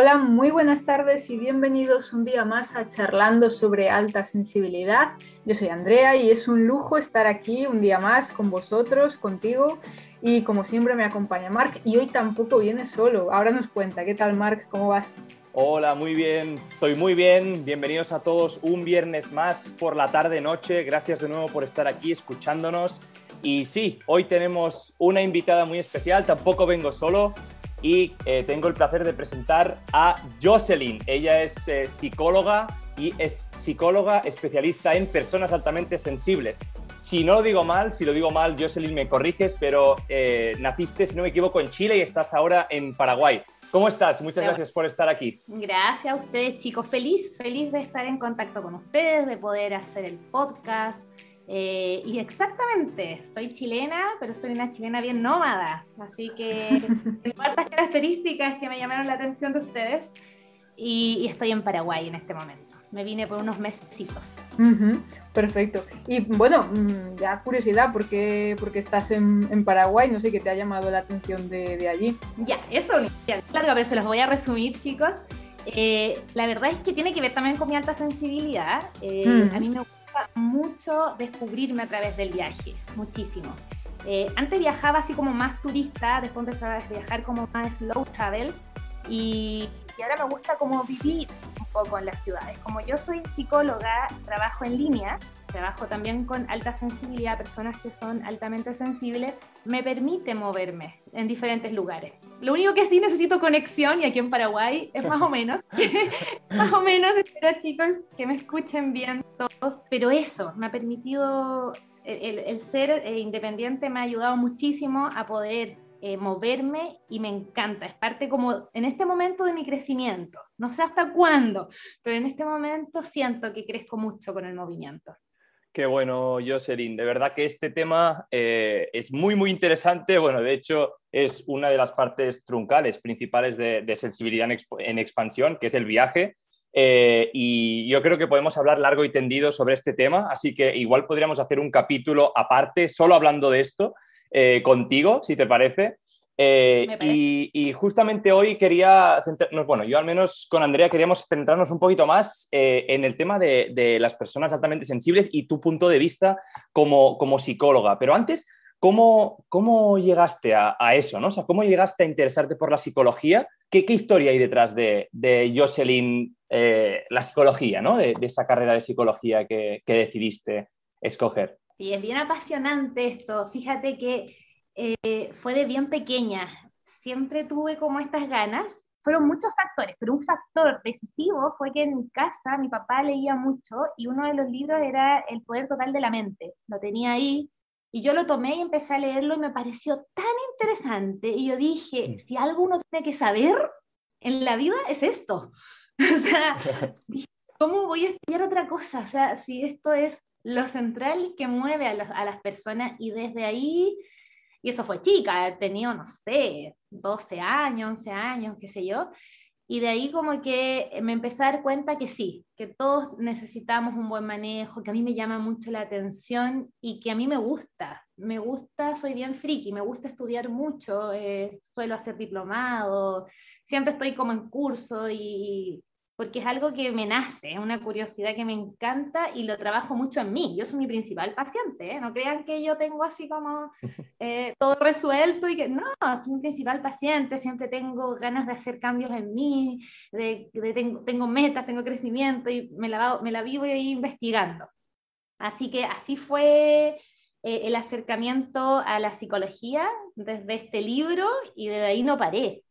Hola, muy buenas tardes y bienvenidos un día más a Charlando sobre alta sensibilidad. Yo soy Andrea y es un lujo estar aquí un día más con vosotros, contigo y como siempre me acompaña Marc y hoy tampoco viene solo. Ahora nos cuenta, ¿qué tal Marc? ¿Cómo vas? Hola, muy bien, estoy muy bien. Bienvenidos a todos un viernes más por la tarde-noche. Gracias de nuevo por estar aquí escuchándonos. Y sí, hoy tenemos una invitada muy especial, tampoco vengo solo y eh, tengo el placer de presentar a Jocelyn. Ella es eh, psicóloga y es psicóloga especialista en personas altamente sensibles. Si no lo digo mal, si lo digo mal, Jocelyn me corriges, pero eh, naciste, si no me equivoco, en Chile y estás ahora en Paraguay. ¿Cómo estás? Muchas gracias por estar aquí. Gracias a ustedes, chicos. Feliz, feliz de estar en contacto con ustedes, de poder hacer el podcast. Eh, y exactamente, soy chilena, pero soy una chilena bien nómada, así que tengo hartas características que me llamaron la atención de ustedes y, estoy en Paraguay en este momento. Me vine por unos mesecitos. perfecto. Y bueno, mm, ya curiosidad, ¿por qué, porque estás en, Paraguay? No sé qué te ha llamado la atención de, allí. Ya, eso es largo, pero se los voy a resumir, chicos. Eh, la verdad es que tiene que ver también con mi alta sensibilidad. Eh, a mí me mucho descubrirme a través del viaje, muchísimo. Eh, antes viajaba así como más turista, después empecé a viajar como más slow travel y, y, ahora me gusta como vivir un poco en las ciudades. Como yo soy psicóloga, trabajo en línea, trabajo también con alta sensibilidad, personas que son altamente sensibles, me permite moverme en diferentes lugares. Lo único que sí necesito conexión, y aquí en Paraguay es más o menos, más o menos, espero chicos que me escuchen bien todos, pero eso me ha permitido, el, ser eh, independiente me ha ayudado muchísimo a poder eh, moverme y me encanta, es parte como en este momento de mi crecimiento, no sé hasta cuándo, pero en este momento siento que crezco mucho con el movimiento. Qué bueno, Jocelyn. De verdad que este tema eh, es muy, muy interesante. Bueno, de hecho, es una de las partes truncales principales de, sensibilidad en, expansión, que es el viaje. Eh, y yo creo que podemos hablar largo y tendido sobre este tema, así que igual podríamos hacer un capítulo aparte, solo hablando de esto, eh, contigo, si te parece. Eh, y, justamente hoy quería centrarnos, bueno, yo al menos con Andrea queríamos centrarnos un poquito más eh, en el tema de, las personas altamente sensibles y tu punto de vista como, como psicóloga. Pero antes, ¿cómo, cómo llegaste a, eso? ¿no? O sea, ¿Cómo llegaste a interesarte por la psicología? ¿Qué, qué historia hay detrás de, de Jocelyn, eh, la psicología, ¿no? de, esa carrera de psicología que, que decidiste escoger? Sí, es bien apasionante esto. Fíjate que eh, fue de bien pequeña. Siempre tuve como estas ganas. Fueron muchos factores, pero un factor decisivo fue que en mi casa mi papá leía mucho y uno de los libros era El poder total de la mente. Lo tenía ahí y yo lo tomé y empecé a leerlo y me pareció tan interesante. Y yo dije, mm. si algo uno tiene que saber en la vida es esto. o sea, ¿cómo voy a estudiar otra cosa? O sea, si esto es lo central que mueve a, a las personas y desde ahí y eso fue chica, he tenido, no sé, 12 años, 11 años, qué sé yo. Y de ahí como que me empecé a dar cuenta que sí, que todos necesitamos un buen manejo, que a mí me llama mucho la atención y que a mí me gusta. Me gusta, soy bien friki, me gusta estudiar mucho, eh, suelo hacer diplomado, siempre estoy como en curso y, porque es algo que me nace, es una curiosidad que me encanta y lo trabajo mucho en mí. Yo soy mi principal paciente, ¿eh? no crean que yo tengo así como eh, todo resuelto y que no, soy mi principal paciente, siempre tengo ganas de hacer cambios en mí, de, tengo, metas, tengo crecimiento y me la, me la vivo ahí investigando. Así que así fue eh, el acercamiento a la psicología desde este libro y de ahí no paré.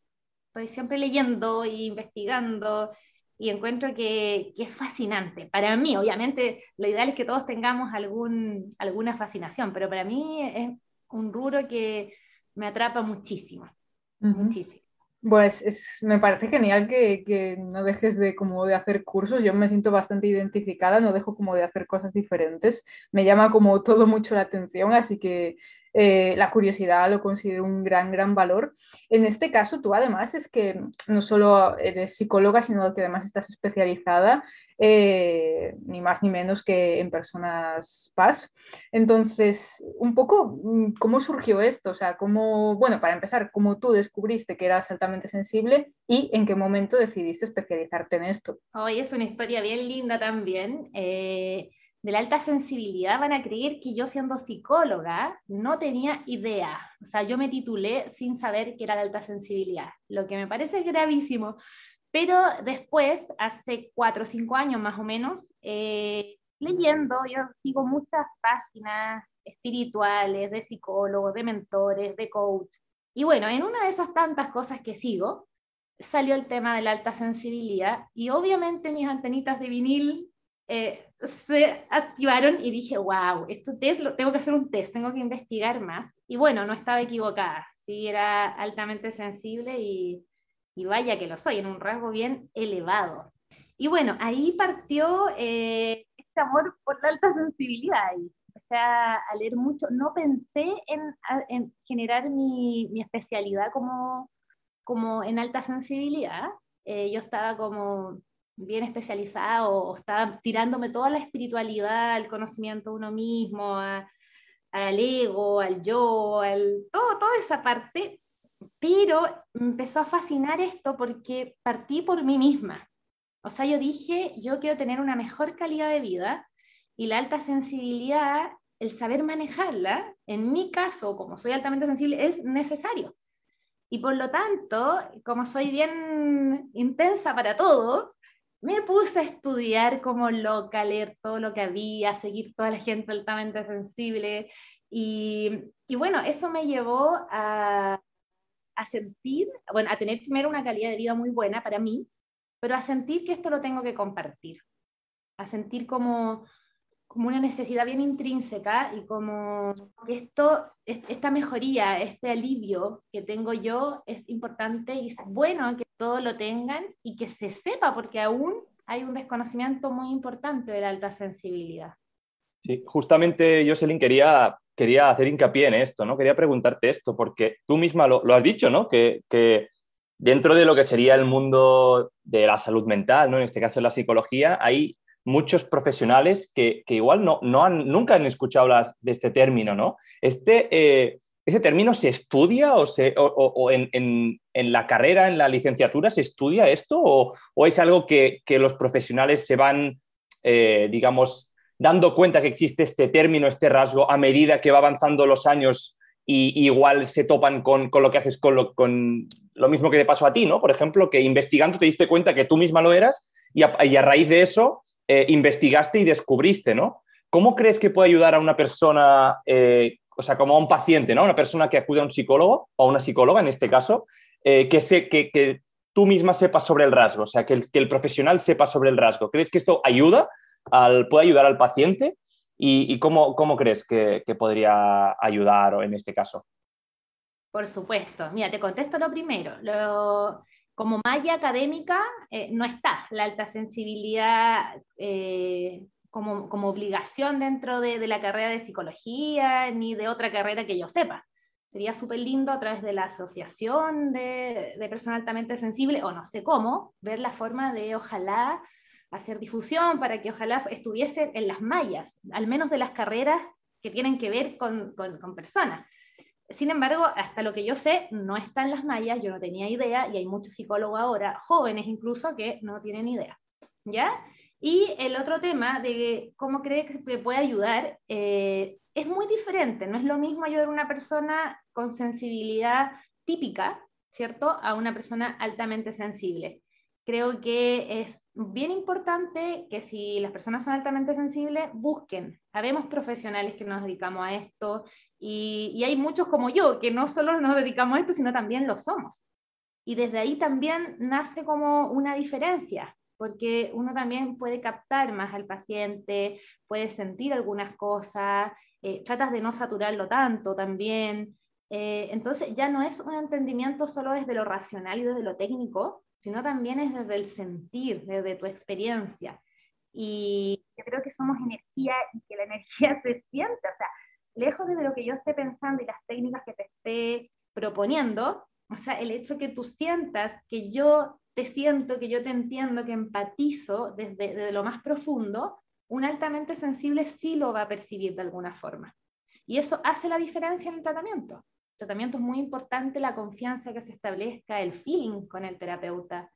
Estoy siempre leyendo e investigando y encuentro que, es fascinante. Para mí, obviamente, lo ideal es que todos tengamos algún, alguna fascinación, pero para mí es un rubro que me atrapa muchísimo, muchísimo. Pues es, me parece genial que, que, no dejes de, como de hacer cursos. Yo me siento bastante identificada, no dejo como de hacer cosas diferentes. Me llama como todo mucho la atención, así que eh, la curiosidad lo considero un gran, gran valor. En este caso, tú además es que no solo eres psicóloga, sino que además estás especializada eh, ni más ni menos que en personas PAS. Entonces, un poco, mm, ¿cómo surgió esto? O sea, ¿cómo, bueno, para empezar, ¿cómo tú descubriste que eras altamente sensible y en qué momento decidiste especializarte en esto? Hoy es una historia bien linda también. Eh, de la alta sensibilidad van a creer que yo siendo psicóloga no tenía idea. O sea, yo me titulé sin saber qué era la alta sensibilidad, lo que me parece gravísimo, pero después, hace cuatro o cinco años más o menos, eh, leyendo, yo sigo muchas páginas espirituales, de psicólogos, de mentores, de coach. Y bueno, en una de esas tantas cosas que sigo, salió el tema de la alta sensibilidad y obviamente mis antenitas de vinil eh, se activaron y dije, wow, esto test, lo, tengo que hacer un test, tengo que investigar más. Y bueno, no estaba equivocada, sí, era altamente sensible y y vaya que lo soy, en un rasgo bien elevado. Y bueno, ahí partió eh, este amor por la alta sensibilidad. Y empecé a, leer mucho. No pensé en, generar mi, especialidad como, como en alta sensibilidad. Eh, yo estaba como bien especializada o, estaba tirándome toda la espiritualidad, el conocimiento de uno mismo, al ego, al yo, al, todo, toda esa parte, pero empezó a fascinar esto porque partí por mí misma. O sea, yo dije, yo quiero tener una mejor calidad de vida y la alta sensibilidad, el saber manejarla, en mi caso, como soy altamente sensible, es necesario. Y por lo tanto, como soy bien intensa para todos, me puse a estudiar como loca, leer todo lo que había, seguir toda la gente altamente sensible. Y, y bueno, eso me llevó a, a sentir, bueno, a tener primero una calidad de vida muy buena para mí, pero a sentir que esto lo tengo que compartir, a sentir como, como una necesidad bien intrínseca y como que esto, esta mejoría, este alivio que tengo yo es importante y es bueno que todos lo tengan y que se sepa, porque aún hay un desconocimiento muy importante de la alta sensibilidad. Sí, justamente Jocelyn quería quería hacer hincapié en esto, ¿no? Quería preguntarte esto, porque tú misma lo, has dicho, ¿no? Que, dentro de lo que sería el mundo de la salud mental, ¿no? En este caso la psicología, hay muchos profesionales que, igual no, no han, nunca han escuchado hablar de este término, ¿no? Este, eh, ¿Ese término se estudia o, se, o, en, la carrera, en la licenciatura, se estudia esto o, es algo que, los profesionales se van, eh, digamos, dando cuenta que existe este término, este rasgo, a medida que va avanzando los años y, igual se topan con, lo que haces con lo, con lo, mismo que te pasó a ti, ¿no? Por ejemplo, que investigando te diste cuenta que tú misma lo eras y a, raíz de eso eh, investigaste y descubriste, ¿no? ¿Cómo crees que puede ayudar a una persona, eh, o sea, como a un paciente, ¿no? Una persona que acude a un psicólogo o a una psicóloga en este caso, eh, que, se, que, tú misma sepas sobre el rasgo, o sea, que el, que el profesional sepa sobre el rasgo. ¿Crees que esto ayuda puede ayudar al paciente y, cómo, crees que, podría ayudar en este caso. Por supuesto. Mira, te contesto lo primero. como malla académica eh, no está la alta sensibilidad eh, como, obligación dentro de, la carrera de psicología ni de otra carrera que yo sepa. Sería súper lindo a través de la asociación de, de personas altamente sensible, o no sé cómo, ver la forma de, ojalá, hacer difusión para que ojalá estuviese en las mallas, al menos de las carreras que tienen que ver con, con, personas. Sin embargo, hasta lo que yo sé, no está en las mallas, yo no tenía idea, y hay muchos psicólogos ahora, jóvenes incluso, que no tienen idea. ¿Ya? Y el otro tema de cómo cree que te puede ayudar eh, es muy diferente. No es lo mismo ayudar a una persona con sensibilidad típica, ¿cierto? A una persona altamente sensible creo que es bien importante que si las personas son altamente sensibles, busquen. Habemos profesionales que nos dedicamos a esto y, hay muchos como yo que no solo nos dedicamos a esto, sino también lo somos. Y desde ahí también nace como una diferencia, porque uno también puede captar más al paciente, puede sentir algunas cosas, eh, tratas de no saturarlo tanto también. Eh, entonces ya no es un entendimiento solo desde lo racional y desde lo técnico, sino también es desde el sentir, desde tu experiencia. Y yo creo que somos energía y que la energía se siente, o sea, lejos de lo que yo esté pensando y las técnicas que te esté proponiendo, o sea, el hecho que tú sientas que yo te siento, que yo te entiendo, que empatizo desde, desde lo más profundo, un altamente sensible sí lo va a percibir de alguna forma. Y eso hace la diferencia en el tratamiento. El tratamiento es muy importante la confianza que se establezca, el feeling con el terapeuta.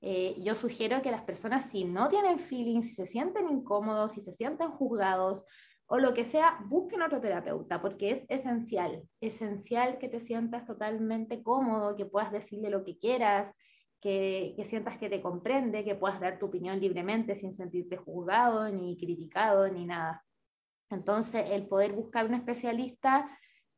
Eh, yo sugiero que las personas, si no tienen feeling, si se sienten incómodos, si se sienten juzgados o lo que sea, busquen otro terapeuta, porque es esencial, esencial que te sientas totalmente cómodo, que puedas decirle lo que quieras, que, sientas que te comprende, que puedas dar tu opinión libremente sin sentirte juzgado, ni criticado, ni nada. Entonces, el poder buscar un especialista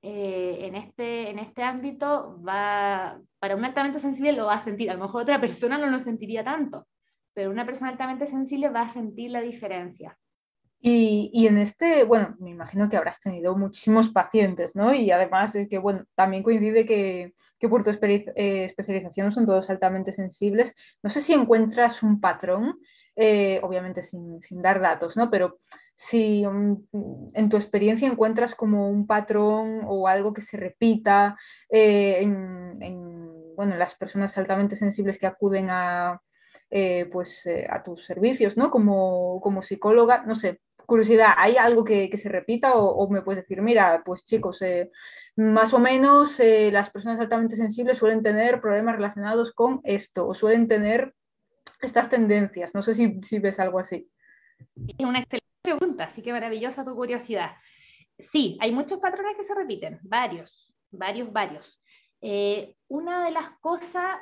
eh, en, este, en este ámbito va, para un altamente sensible lo va a sentir. A lo mejor otra persona no lo sentiría tanto, pero una persona altamente sensible va a sentir la diferencia. Y, en este, bueno, me imagino que habrás tenido muchísimos pacientes, ¿no? Y además es que, bueno, también coincide que, que por tu eh, especialización son todos altamente sensibles. No sé si encuentras un patrón, eh, obviamente sin, sin, dar datos, ¿no? Pero si en tu experiencia encuentras como un patrón o algo que se repita eh, en, bueno, en las personas altamente sensibles que acuden a, pues, a tus servicios, ¿no? Como, como psicóloga, no sé, curiosidad, ¿hay algo que, se repita o, me puedes decir, mira, pues chicos, eh, más o menos eh, las personas altamente sensibles suelen tener problemas relacionados con esto o suelen tener estas tendencias? No sé si, si ves algo así. Es una excelente pregunta, así que maravillosa tu curiosidad. Sí, hay muchos patrones que se repiten, varios, varios, varios. Eh, una de las cosas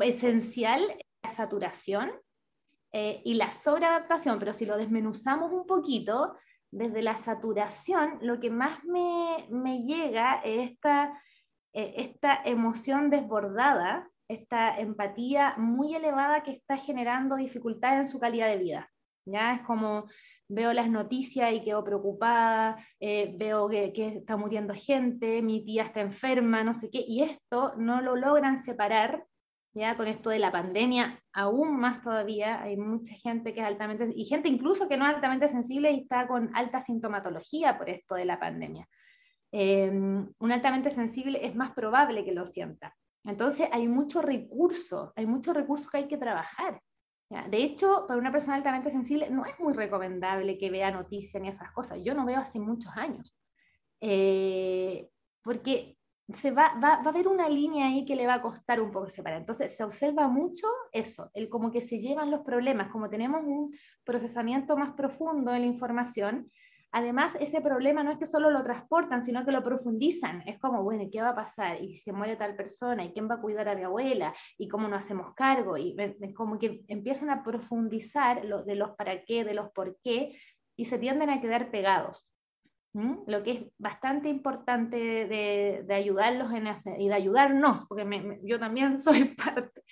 esencial saturación eh, y la sobreadaptación, pero si lo desmenuzamos un poquito, desde la saturación, lo que más me, me llega es esta, eh, esta emoción desbordada, esta empatía muy elevada que está generando dificultades en su calidad de vida. ¿ya? Es como veo las noticias y quedo preocupada, eh, veo que, que, está muriendo gente, mi tía está enferma, no sé qué, y esto no lo logran separar ya con esto de la pandemia, aún más todavía, hay mucha gente que es altamente, y gente incluso que no es altamente sensible y está con alta sintomatología por esto de la pandemia. Eh, un altamente sensible es más probable que lo sienta. Entonces hay mucho recurso, hay mucho recurso que hay que trabajar. De hecho, para una persona altamente sensible no es muy recomendable que vea noticias ni esas cosas. Yo no veo hace muchos años. Eh, porque se va, va, a haber una línea ahí que le va a costar un poco separar. Entonces se observa mucho eso, el como que se llevan los problemas, como tenemos un procesamiento más profundo en la información. Además, ese problema no es que solo lo transportan, sino que lo profundizan. Es como, bueno, ¿qué va a pasar? ¿Y si se muere tal persona? ¿Y quién va a cuidar a mi abuela? ¿Y cómo nos hacemos cargo? Y como que empiezan a profundizar lo, de los para qué, de los por qué, y se tienden a quedar pegados lo que es bastante importante de, ayudarlos en y de ayudarnos, porque yo también soy parte.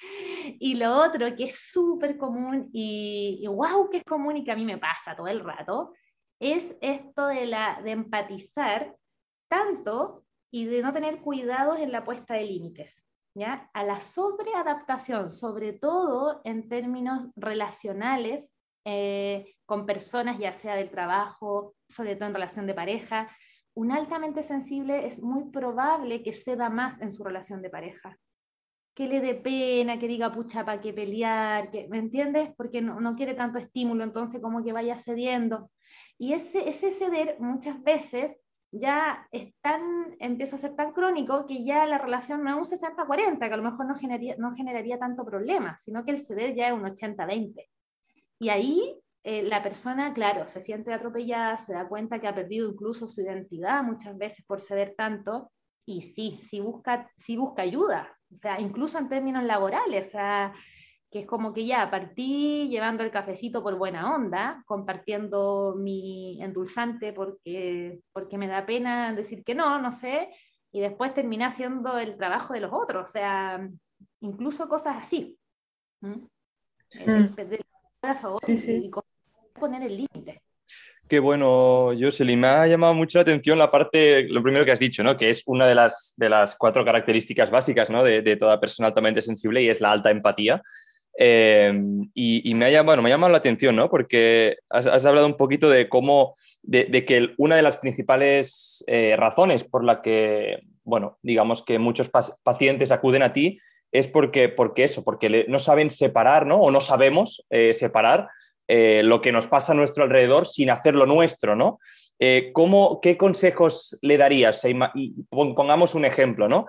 Y lo otro que es súper común y, wow que es común y que a mí me pasa todo el rato, es esto de, la, de empatizar tanto y de no tener cuidados en la puesta de límites. ¿ya? A la sobreadaptación, sobre todo en términos relacionales eh, con personas, ya sea del trabajo, sobre todo en relación de pareja, un altamente sensible es muy probable que ceda más en su relación de pareja. Que le dé pena, que diga, pucha, ¿para qué pelear? Que, ¿Me entiendes? Porque no, quiere tanto estímulo, entonces como que vaya cediendo. Y ese, ese ceder muchas veces ya es empieza a ser tan crónico que ya la relación no es un 60-40, que a lo mejor no generaría, no generaría tanto problema, sino que el ceder ya es un 80-20. Y ahí eh, la persona, claro, se siente atropellada, se da cuenta que ha perdido incluso su identidad muchas veces por ceder tanto, y sí, sí busca, sí busca ayuda, o sea, incluso en términos laborales, o sea, que es como que ya partí llevando el cafecito por buena onda, compartiendo mi endulzante porque, porque me da pena decir que no, no sé, y después terminé haciendo el trabajo de los otros, o sea, incluso cosas así. ¿Mm? A favor sí, sí poner el límite. Qué bueno, Jocelyn. Me ha llamado mucho la atención la parte, lo primero que has dicho, ¿no? que es una de las, de las cuatro características básicas ¿no? de, toda persona altamente sensible y es la alta empatía. Em, y, me, ha llamado, me ha llamado la atención, ¿no? Porque has, hablado un poquito de cómo, de, que una de las principales eh, razones por la que, bueno, digamos que muchos pacientes acuden a ti es porque, porque eso, porque no saben separar, ¿no? O no sabemos eh, separar eh, lo que nos pasa a nuestro alrededor sin hacerlo nuestro, ¿no? ¿cómo, ¿Qué consejos le darías? Pongamos un ejemplo, ¿no?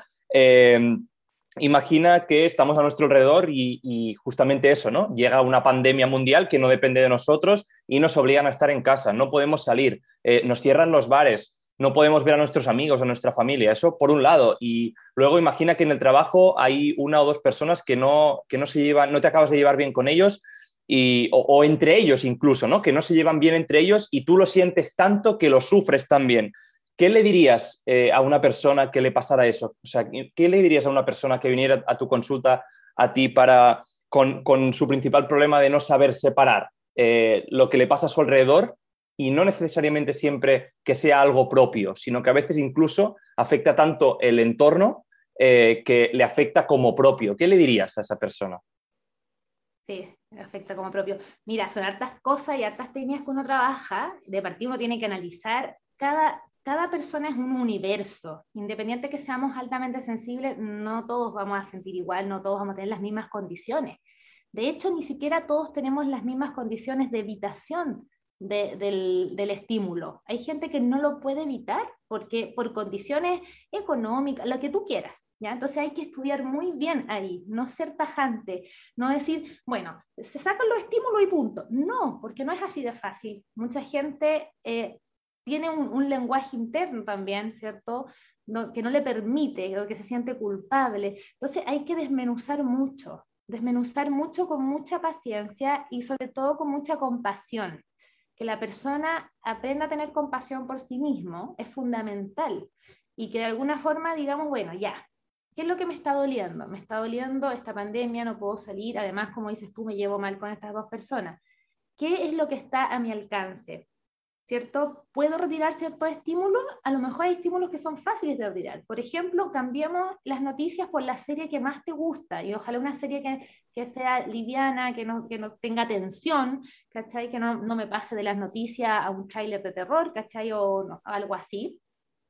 Imagina que estamos a nuestro alrededor y, justamente eso, ¿no? Llega una pandemia mundial que no depende de nosotros y nos obligan a estar en casa, no podemos salir, eh, nos cierran los bares, no podemos ver a nuestros amigos, a nuestra familia, eso por un lado. Y luego imagina que en el trabajo hay una o dos personas que no, que no se llevan, no te acabas de llevar bien con ellos. Y, o, entre ellos incluso, ¿no? Que no se llevan bien entre ellos y tú lo sientes tanto que lo sufres también. ¿Qué le dirías eh, a una persona que le pasara eso? O sea, ¿qué le dirías a una persona que viniera a tu consulta a ti para, con, su principal problema de no saber separar eh, lo que le pasa a su alrededor y no necesariamente siempre que sea algo propio, sino que a veces incluso afecta tanto el entorno eh, que le afecta como propio? ¿Qué le dirías a esa persona? Sí, afecta como propio. Mira, son hartas cosas y hartas técnicas que uno trabaja. De partido uno tiene que analizar cada, cada persona es un universo. Independiente que seamos altamente sensibles, no todos vamos a sentir igual, no todos vamos a tener las mismas condiciones. De hecho, ni siquiera todos tenemos las mismas condiciones de evitación del, estímulo. Hay gente que no lo puede evitar porque por condiciones económicas, lo que tú quieras. ¿ya? Entonces hay que estudiar muy bien ahí, no ser tajante, no decir, bueno, se sacan los estímulos y punto. No, porque no es así de fácil. Mucha gente eh, tiene un, lenguaje interno también, ¿cierto? que no le permite, que se siente culpable. Entonces hay que desmenuzar mucho, desmenuzar mucho con mucha paciencia y sobre todo con mucha compasión. Que la persona aprenda a tener compasión por sí mismo es fundamental y que de alguna forma digamos, bueno, ya, ¿qué es lo que me está doliendo? Me está doliendo esta pandemia, no puedo salir, además, como dices tú, me llevo mal con estas dos personas. ¿Qué es lo que está a mi alcance? ¿Cierto? ¿Puedo retirar ciertos estímulos? A lo mejor hay estímulos que son fáciles de retirar. Por ejemplo, cambiamos las noticias por la serie que más te gusta y ojalá una serie que, que sea liviana, que no, que no tenga tensión, ¿cachai? Que no, no, me pase de las noticias a un tráiler de terror, ¿cachai? O algo así.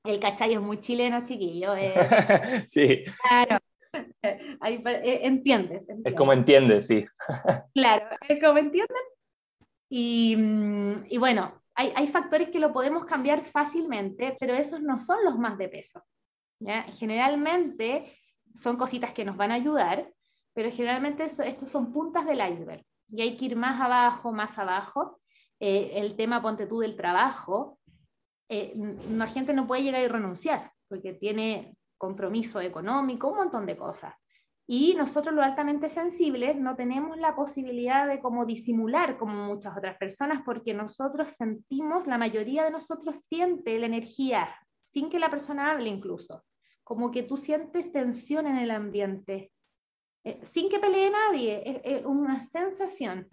El cachai es muy chileno, chiquillo. Eh. sí. Claro. Ahí, eh, entiendes, Es como entiendes, sí. claro, es como entienden. Y, mm, y bueno, hay, factores que lo podemos cambiar fácilmente, pero esos no son los más de peso. Generalmente son cositas que nos van a ayudar, pero generalmente estos son puntas del iceberg y hay que ir más abajo, más abajo. Eh, el tema, ponte tú, del trabajo, eh, la gente no puede llegar y renunciar porque tiene compromiso económico, un montón de cosas. Y nosotros los altamente sensibles no tenemos la posibilidad de como disimular como muchas otras personas porque nosotros sentimos, la mayoría de nosotros siente la energía sin que la persona hable incluso. Como que tú sientes tensión en el ambiente, eh, sin que pelee nadie, es, una sensación.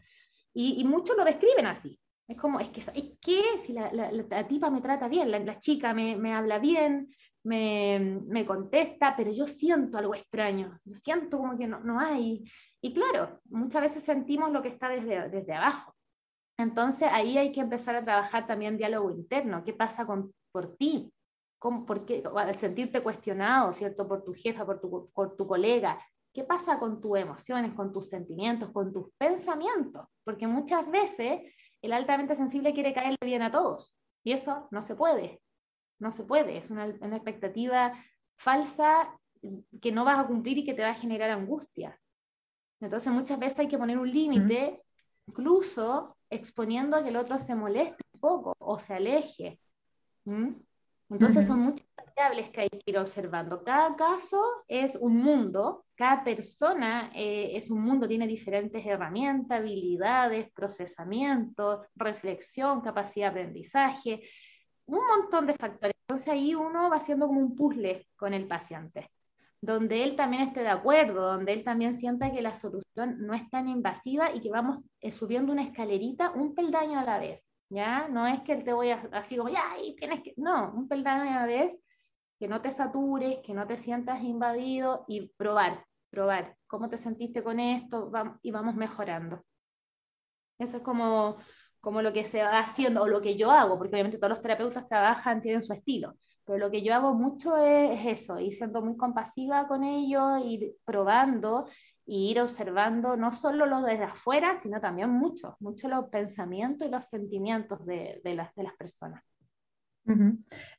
Y, muchos lo describen así. Es como, es que, es que si la, la, tipa me trata bien, la, chica me, me habla bien, me, contesta, pero yo siento algo extraño, yo siento como que no, no, hay. Y claro, muchas veces sentimos lo que está desde, desde abajo. Entonces ahí hay que empezar a trabajar también diálogo interno. ¿Qué pasa con, por ti? ¿Cómo, por qué, al sentirte cuestionado, ¿cierto? Por tu jefa, por tu, por tu colega. ¿Qué pasa con tus emociones, con tus sentimientos, con tus pensamientos? Porque muchas veces el altamente sensible quiere caerle bien a todos y eso no se puede no se puede, es una, expectativa falsa que no vas a cumplir y que te va a generar angustia. Entonces muchas veces hay que poner un límite, incluso exponiendo a que el otro se moleste un poco o se aleje. Entonces son muchas variables que hay que ir observando. Cada caso es un mundo, cada persona eh, es un mundo, tiene diferentes herramientas, habilidades, procesamiento, reflexión, capacidad de aprendizaje un montón de factores. Entonces ahí uno va haciendo como un puzzle con el paciente, donde él también esté de acuerdo, donde él también sienta que la solución no es tan invasiva y que vamos eh, subiendo una escalerita un peldaño a la vez. ¿Ya? No es que te voy a, así como, ya, ahí tienes que, no, un peldaño a la vez, que no te satures, que no te sientas invadido y probar. probar, ¿cómo te sentiste con esto? y vamos mejorando. Eso es como, como lo que se va haciendo, o lo que yo hago, porque obviamente todos los terapeutas trabajan, tienen su estilo, pero lo que yo hago mucho es, eso, ir siendo muy compasiva con ellos, ir probando y ir observando no solo los desde afuera, sino también mucho, mucho los pensamientos y los sentimientos de, de, las, de las personas.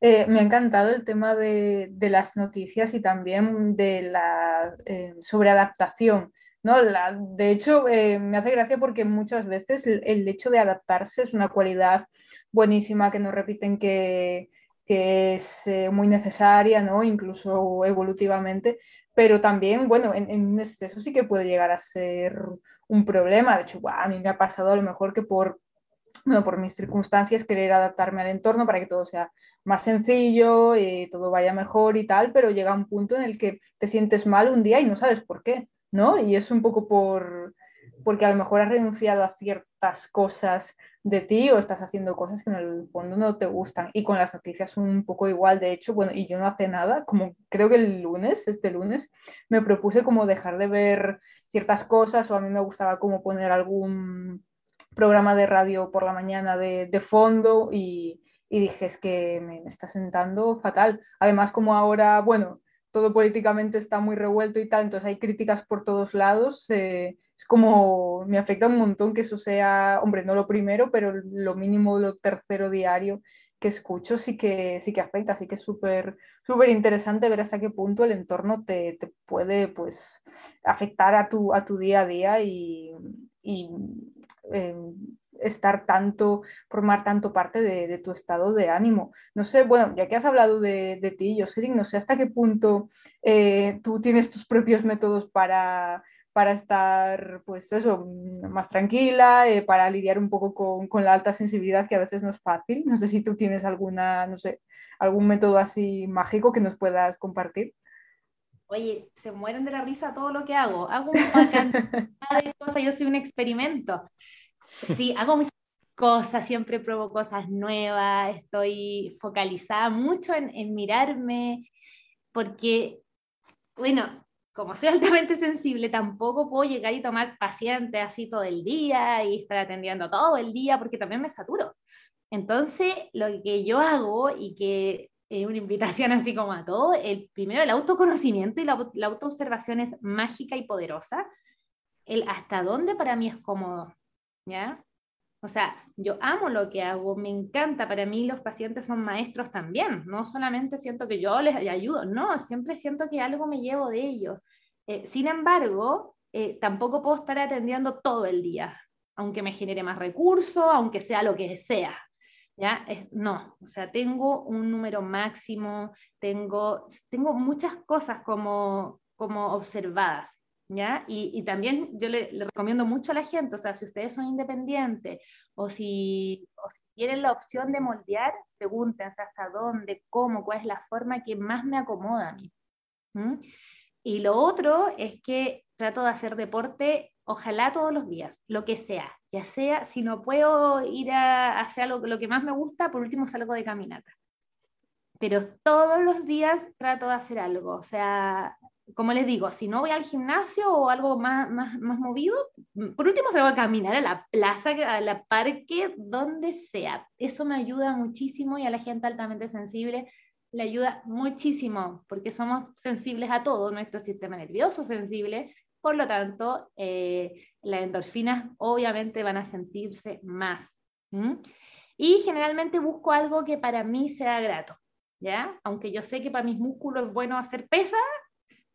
Eh, me ha encantado el tema de, de, las noticias y también de la eh, sobreadaptación. ¿No? La, de hecho, eh, me hace gracia porque muchas veces el, hecho de adaptarse es una cualidad buenísima que nos repiten que, que es eh, muy necesaria, ¿no? incluso evolutivamente, pero también, bueno, en, en, exceso sí que puede llegar a ser un problema. De hecho, a mí me ha pasado a lo mejor que por, bueno, por mis circunstancias querer adaptarme al entorno para que todo sea más sencillo y todo vaya mejor y tal, pero llega un punto en el que te sientes mal un día y no sabes por qué, ¿no? Y es un poco por porque a lo mejor has renunciado a ciertas cosas de ti o estás haciendo cosas que en el fondo no te gustan. Y con las noticias un poco igual, de hecho, bueno, y yo no hace nada, como creo que el lunes, este lunes, me propuse como dejar de ver ciertas cosas o a mí me gustaba como poner algún programa de radio por la mañana de, fondo y, y, dije, es que me está sentando fatal. Además, como ahora, bueno, todo políticamente está muy revuelto y tal, entonces hay críticas por todos lados. Es como, me afecta un montón que eso sea, hombre, no lo primero, pero lo mínimo, lo tercero diario que escucho sí que, sí que afecta, así que es súper súper interesante ver hasta qué punto el entorno te, te, puede pues afectar a tu, a tu día a día y, y eh, estar tanto, formar tanto parte de, de, tu estado de ánimo. No sé, bueno, ya que has hablado de, de ti, Jocelyn, no sé hasta qué punto eh, tú tienes tus propios métodos para, para estar, pues eso, más tranquila, eh, para lidiar un poco con, con, la alta sensibilidad, que a veces no es fácil. No sé si tú tienes alguna, no sé, algún método así mágico que nos puedas compartir. Oye, se mueren de la risa todo lo que hago. Hago cantidad de cosas, yo soy un experimento. Sí, hago muchas cosas, siempre pruebo cosas nuevas, estoy focalizada mucho en, mirarme, porque, bueno, como soy altamente sensible, tampoco puedo llegar y tomar pacientes así todo el día y estar atendiendo todo el día, porque también me saturo. Entonces, lo que yo hago y que es una invitación así como a todo, el primero el autoconocimiento y la, la autoobservación es mágica y poderosa. El hasta dónde para mí es cómodo, ¿ya? O sea, yo amo lo que hago, me encanta, para mí los pacientes son maestros también, no solamente siento que yo les ayudo, no, siempre siento que algo me llevo de ellos. Eh, sin embargo, eh, tampoco puedo estar atendiendo todo el día, aunque me genere más recursos, aunque sea lo que sea. ¿Ya? Es, no, o sea, tengo un número máximo, tengo, tengo muchas cosas como, como observadas. Y, también yo le, recomiendo mucho a la gente, o sea, si ustedes son independientes o si, o si tienen la opción de moldear, pregúntense hasta dónde, cómo, cuál es la forma que más me acomoda a mí. Y lo otro es que trato de hacer deporte, ojalá todos los días, lo que sea, ya sea, si no puedo ir a, hacer lo, lo que más me gusta, por último salgo de caminata pero todos los días trato de hacer algo. O sea, como les digo, si no voy al gimnasio o algo más, más, más movido, por último salgo a caminar a la plaza, a la parque, donde sea. Eso me ayuda muchísimo y a la gente altamente sensible le ayuda muchísimo porque somos sensibles a todo, nuestro sistema nervioso sensible, por lo tanto, eh, las endorfinas obviamente van a sentirse más. Y generalmente busco algo que para mí sea grato, ¿ya? Aunque yo sé que para mis músculos es bueno hacer pesas,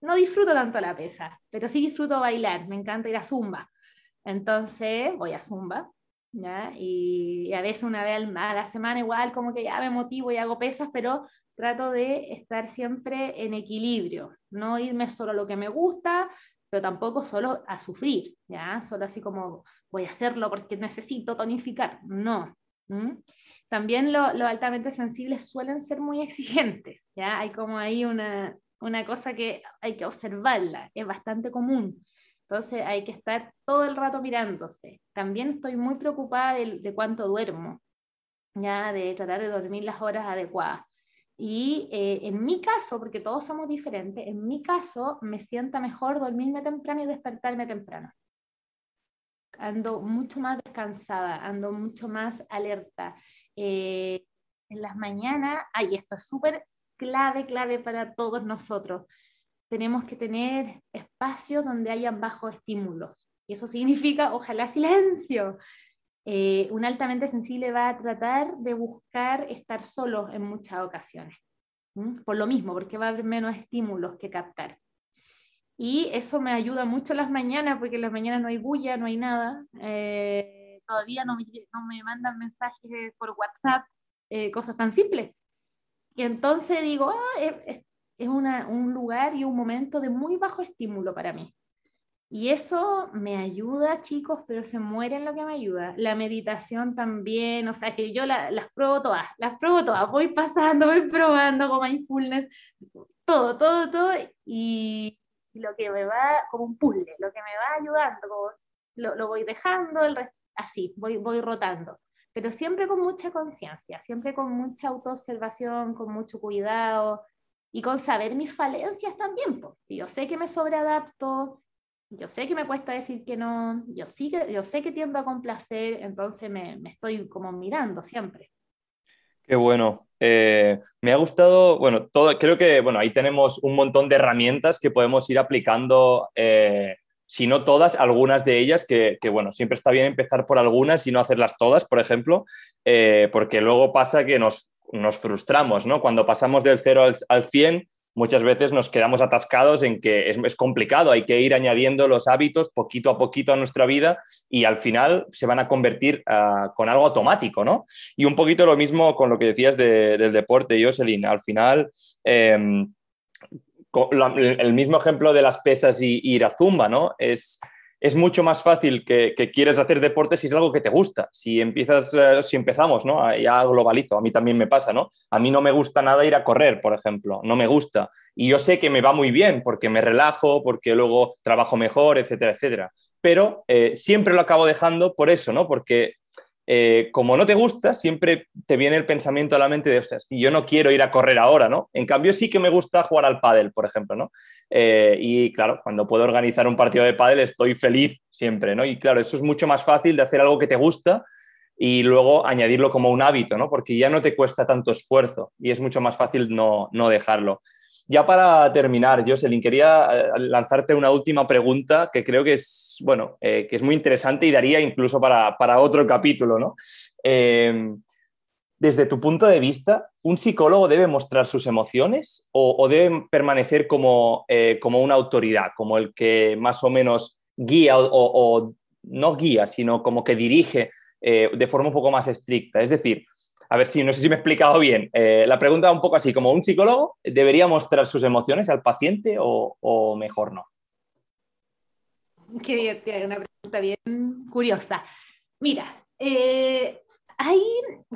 no disfruto tanto la pesa, pero sí disfruto bailar, me encanta ir a zumba. Entonces voy a zumba. Y, a veces una vez a la semana igual como que ya me motivo y hago pesas, pero trato de estar siempre en equilibrio, no irme solo a lo que me gusta, pero tampoco solo a sufrir, ¿ya? Solo así como voy a hacerlo porque necesito tonificar, no. También los lo altamente sensibles suelen ser muy exigentes, ¿ya? Hay como ahí una, una cosa que hay que observarla, es bastante común. Entonces hay que estar todo el rato mirándose. También estoy muy preocupada de, de cuánto duermo, ya de tratar de dormir las horas adecuadas. Y eh, en mi caso, porque todos somos diferentes, en mi caso me sienta mejor dormirme temprano y despertarme temprano. Ando mucho más descansada, ando mucho más alerta. Eh, en las mañanas, ay, esto es súper clave, clave para todos nosotros. Tenemos que tener espacios donde hayan bajos estímulos. Y eso significa, ojalá, silencio. Eh, un altamente sensible va a tratar de buscar estar solo en muchas ocasiones, por lo mismo, porque va a haber menos estímulos que captar. Y eso me ayuda mucho las mañanas, porque en las mañanas no hay bulla, no hay nada. Eh, todavía no me, no me, mandan mensajes por WhatsApp, eh, cosas tan simples. Y entonces digo, ah, es, es una, un lugar y un momento de muy bajo estímulo para mí. Y eso me ayuda, chicos, pero se muere en lo que me ayuda. La meditación también, o sea, que yo las pruebo todas, las pruebo todas, voy pasando, voy probando con mindfulness, todo, todo, todo, y, lo que me va, como un puzzle, lo que me va ayudando, lo, lo voy dejando, el así, voy, voy rotando. Pero siempre con mucha conciencia, siempre con mucha autoobservación, con mucho cuidado y con saber mis falencias también. Pues. Yo sé que me sobreadapto, yo sé que me cuesta decir que no, yo, sí que, yo sé que tiendo a complacer, entonces me, me estoy como mirando siempre. Qué bueno. Eh, me ha gustado, bueno, todo, creo que, bueno, ahí tenemos un montón de herramientas que podemos ir aplicando, eh, si no todas, algunas de ellas, que, que, bueno, siempre está bien empezar por algunas y no hacerlas todas, por ejemplo, eh, porque luego pasa que nos, nos frustramos, ¿no? Cuando pasamos del 0 al, al 100, muchas veces nos quedamos atascados en que es, complicado, hay que ir añadiendo los hábitos poquito a poquito a nuestra vida y al final se van a convertir uh, con algo automático, ¿no? Y un poquito lo mismo con lo que decías de, del deporte, Jocelyn, al final... Eh, el mismo ejemplo de las pesas y, ir a zumba, ¿no? Es, es mucho más fácil que, quieres hacer deporte si es algo que te gusta. Si empiezas, eh, si empezamos, ¿no? Ya globalizo, a mí también me pasa, ¿no? A mí no me gusta nada ir a correr, por ejemplo, no me gusta. Y yo sé que me va muy bien porque me relajo, porque luego trabajo mejor, etcétera, etcétera. Pero eh, siempre lo acabo dejando por eso, ¿no? Porque eh, como no te gusta, siempre te viene el pensamiento a la mente de, o sea, yo no quiero ir a correr ahora, ¿no? En cambio, sí que me gusta jugar al pádel, por ejemplo, ¿no? Eh, y claro, cuando puedo organizar un partido de pádel estoy feliz siempre, ¿no? Y claro, eso es mucho más fácil de hacer algo que te gusta y luego añadirlo como un hábito, ¿no? Porque ya no te cuesta tanto esfuerzo y es mucho más fácil no, no dejarlo. Ya para terminar, Jocelyn, quería eh, lanzarte una última pregunta que creo que es, bueno, eh, que es muy interesante y daría incluso para, para otro capítulo, ¿no? Eh, desde tu punto de vista, ¿un psicólogo debe mostrar sus emociones o, debe permanecer como, como, una autoridad, como el que más o menos guía o, o no guía, sino como que dirige de forma un poco más estricta? Es decir, a ver si no sé si me he explicado bien. Eh, la pregunta un poco así, como un psicólogo, ¿debería mostrar sus emociones al paciente o, mejor no? Qué divertida, una pregunta bien curiosa. Mira, eh, hay,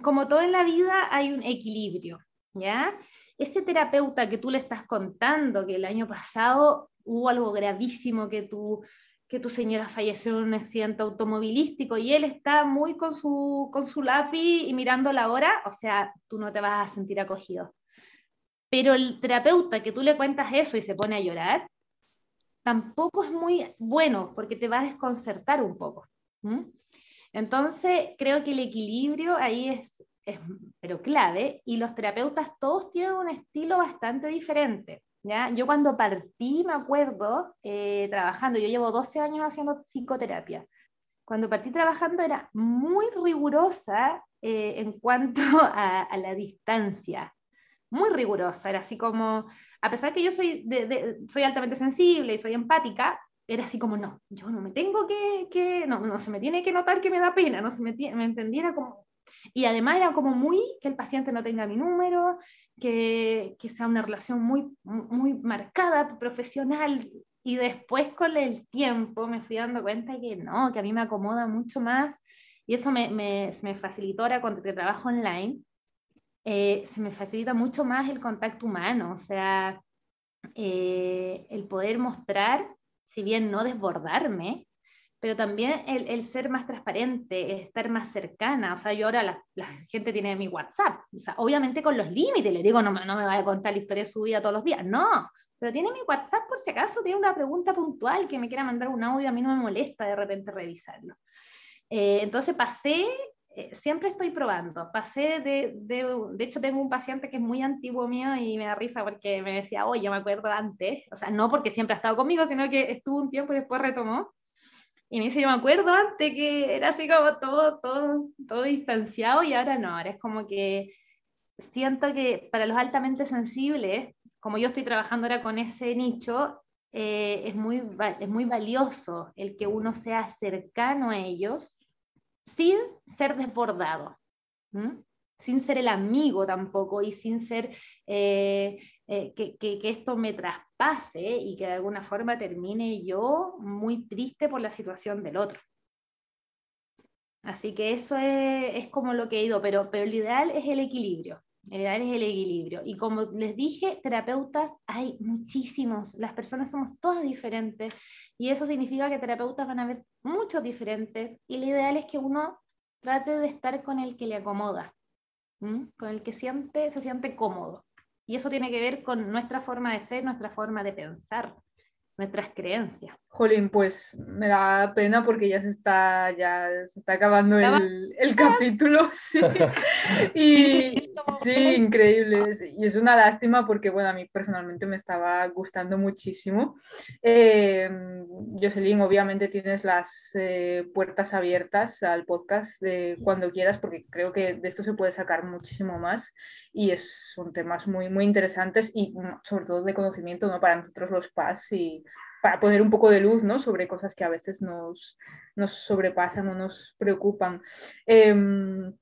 como todo en la vida, hay un equilibrio, ¿ya? Ese terapeuta que tú le estás contando que el año pasado hubo algo gravísimo que tú que tu señora falleció en un accidente automovilístico y él está muy con su, con su lápiz y mirando la hora, o sea, tú no te vas a sentir acogido. Pero el terapeuta que tú le cuentas eso y se pone a llorar, tampoco es muy bueno porque te va a desconcertar un poco. Entonces, creo que el equilibrio ahí es, es, pero clave, y los terapeutas todos tienen un estilo bastante diferente. Yo cuando partí, me acuerdo, eh, trabajando, yo llevo 12 años haciendo psicoterapia. Cuando partí trabajando era muy rigurosa eh, en cuanto a, la distancia, muy rigurosa, era así como, a pesar que yo soy, soy altamente sensible y soy empática, era así como, no, yo no me tengo que, que no, no se me tiene que notar que me da pena, no se me, me entendiera como y además era como muy que el paciente no tenga mi número, que, que sea una relación muy, muy marcada, profesional. Y después con el tiempo me fui dando cuenta que no, que a mí me acomoda mucho más. Y eso me, me, me facilitó ahora cuando te trabajo online. Eh, se me facilita mucho más el contacto humano, o sea, eh, el poder mostrar, si bien no desbordarme, pero también el, ser más transparente, estar más cercana. O sea, yo ahora la, gente tiene mi WhatsApp, o sea, obviamente con los límites, le digo, no, no me vaya a contar la historia de su vida todos los días, no, pero tiene mi WhatsApp por si acaso tiene una pregunta puntual que me quiera mandar un audio, a mí no me molesta de repente revisarlo. Eh, entonces pasé eh, siempre estoy probando. Pasé de, de, hecho tengo un paciente que es muy antiguo mío y me da risa porque me decía, oye, me acuerdo antes, o sea, no porque siempre ha estado conmigo, sino que estuvo un tiempo y después retomó. Y me dice, yo me acuerdo antes que era así como todo, todo, todo distanciado y ahora no, ahora es como que siento que para los altamente sensibles, como yo estoy trabajando ahora con ese nicho, eh, es, muy, es muy valioso el que uno sea cercano a ellos sin ser desbordado, sin ser el amigo tampoco y sin ser eh, eh, que, esto me traspase y que de alguna forma termine yo muy triste por la situación del otro. Así que eso es, como lo que he ido, pero, pero lo ideal es el equilibrio. El ideal es el equilibrio. Y como les dije, terapeutas hay muchísimos. Las personas somos todas diferentes y eso significa que terapeutas van a haber muchos diferentes y lo ideal es que uno trate de estar con el que le acomoda, con el que siente, se siente cómodo. Y eso tiene que ver con nuestra forma de ser, nuestra forma de pensar nuestras creencias. Jolín, pues me da pena porque ya se está, ya se está acabando el, el capítulo. Sí. y sí, increíble. Y es una lástima porque, bueno, a mí personalmente me estaba gustando muchísimo. Eh, Jocelyn, obviamente tienes las eh, puertas abiertas al podcast de cuando quieras porque creo que de esto se puede sacar muchísimo más y es, son temas muy, muy interesantes y mm, sobre todo de conocimiento ¿no? para nosotros los PAS y para poner un poco de luz ¿no? sobre cosas que a veces nos, nos sobrepasan o nos preocupan. Em,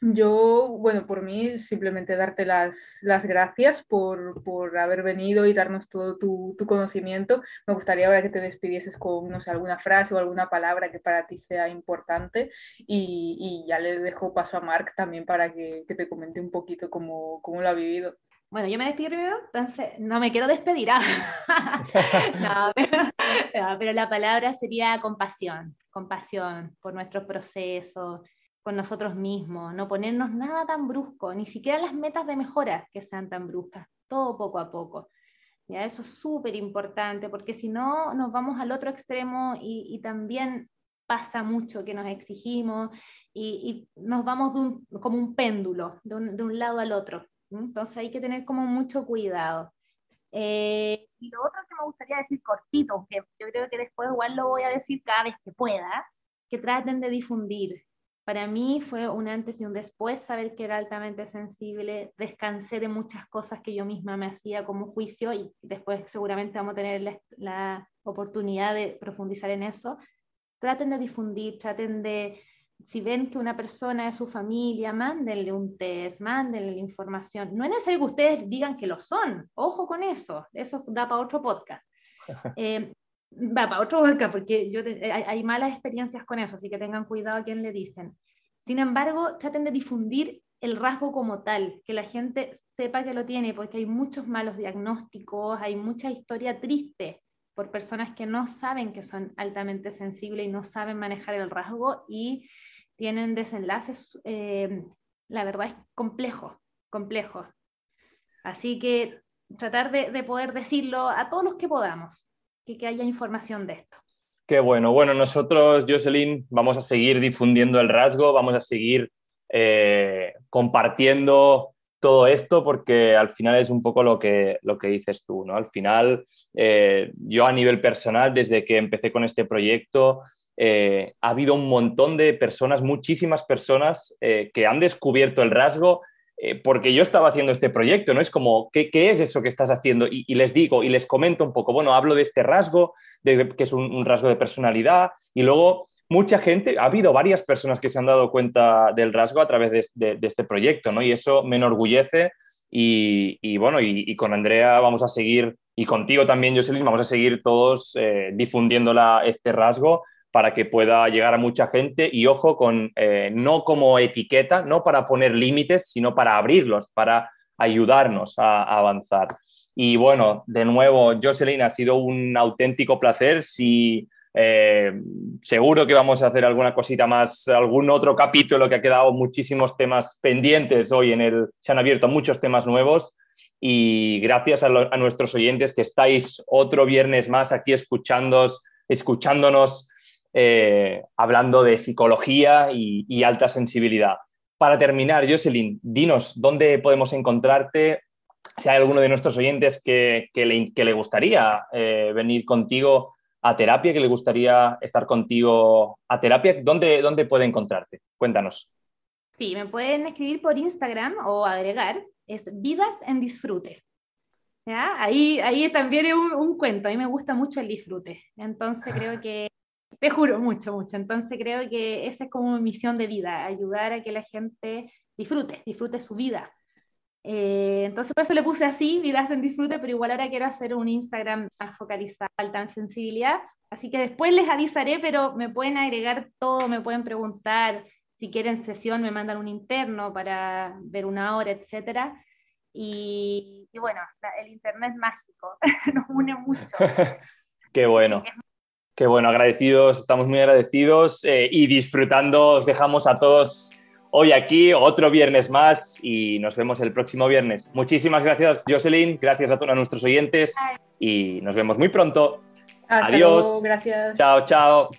yo, bueno, por mí simplemente darte las, las gracias por, por, haber venido y darnos todo tu, tu, conocimiento. Me gustaría ahora que te despidieses con, no alguna frase o alguna palabra que para ti sea importante y, y ya le dejo paso a Marc también para que, que te comente un poquito cómo, cómo lo ha vivido. Bueno, yo me despido primero, entonces no me quiero despedir. Ah. pero, la palabra sería compasión, compasión por nuestros procesos, con nosotros mismos, no ponernos nada tan brusco, ni siquiera las metas de mejora que sean tan bruscas, todo poco a poco. ¿Ya? Eso es súper importante, porque si no nos vamos al otro extremo y, también pasa mucho que nos exigimos y, nos vamos como un péndulo, de un lado al otro. Entonces hay que tener como mucho cuidado. Eh, y lo otro que me gustaría decir cortito, que yo creo que después igual lo voy a decir cada vez que pueda, que traten de difundir. Para mí fue un antes y un después saber que era altamente sensible, descansé de muchas cosas que yo misma me hacía como juicio y después seguramente vamos a tener la, la oportunidad de profundizar en eso. Traten de difundir, traten de, si ven que una persona es su familia, mándenle un test, mándenle la información. No es necesario que ustedes digan que lo son, ojo con eso, eso da para otro podcast. Eh, va para otro podcast porque yo hay, malas experiencias con eso, así que tengan cuidado a quién le dicen. Sin embargo, traten de difundir el rasgo como tal, que la gente sepa que lo tiene, porque hay muchos malos diagnósticos, hay mucha historia triste por personas que no saben que son altamente sensibles y no saben manejar el rasgo y tienen desenlaces, eh, la verdad es complejo, complejo. Así que tratar de, poder decirlo a todos los que podamos, que, que haya información de esto. Qué bueno. Bueno, nosotros, Jocelyn, vamos a seguir difundiendo el rasgo, vamos a seguir eh, compartiendo todo esto porque al final es un poco lo que, lo que dices tú, ¿no? Al final, eh, yo a nivel personal, desde que empecé con este proyecto, eh, ha habido un montón de personas, muchísimas personas eh, que han descubierto el rasgo porque yo estaba haciendo este proyecto, ¿no? Es como, ¿qué, qué es eso que estás haciendo? Y, les digo y les comento un poco, bueno, hablo de este rasgo, de, que es un rasgo de personalidad, y luego mucha gente, ha habido varias personas que se han dado cuenta del rasgo a través de, este proyecto, ¿no? Y eso me enorgullece y, bueno, y, con Andrea vamos a seguir, y contigo también, Jocelyn, vamos a seguir todos eh, difundiendo este rasgo para que pueda llegar a mucha gente y ojo con, eh, no como etiqueta, no para poner límites, sino para abrirlos, para ayudarnos a, avanzar. Y bueno, de nuevo, Jocelyn, ha sido un auténtico placer. Si Eh, seguro que vamos a hacer alguna cosita más, algún otro capítulo que ha quedado muchísimos temas pendientes hoy en el, se han abierto muchos temas nuevos y gracias a, nuestros oyentes que estáis otro viernes más aquí escuchándonos, eh, hablando de psicología y, alta sensibilidad. Para terminar, Jocelyn, dinos dónde podemos encontrarte, si hay alguno de nuestros oyentes que, le, gustaría eh, venir contigo a terapia, que le gustaría estar contigo a terapia, ¿dónde, dónde puede encontrarte? Cuéntanos. Sí, me pueden escribir por Instagram o agregar, es Vidas en Disfrute. ¿Ya? Ahí, ahí también es un, cuento, a mí me gusta mucho el disfrute, entonces creo que, te juro mucho, mucho, entonces creo que esa es como mi misión de vida, ayudar a que la gente disfrute, disfrute su vida, eh, entonces por eso le puse así, vidas en disfrute, pero igual ahora quiero hacer un Instagram más focalizado, alta en sensibilidad. Así que después les avisaré, pero me pueden agregar todo, me pueden preguntar, si quieren sesión me mandan un interno para ver una hora, etc. Y, bueno, el internet mágico nos une mucho. Qué bueno. Qué bueno, agradecidos, estamos muy agradecidos eh, y disfrutando, os dejamos a todos hoy aquí, otro viernes más y nos vemos el próximo viernes. Muchísimas gracias, Jocelyn, gracias a todos nuestros oyentes y nos vemos muy pronto. Adiós. gracias. Chao, chao.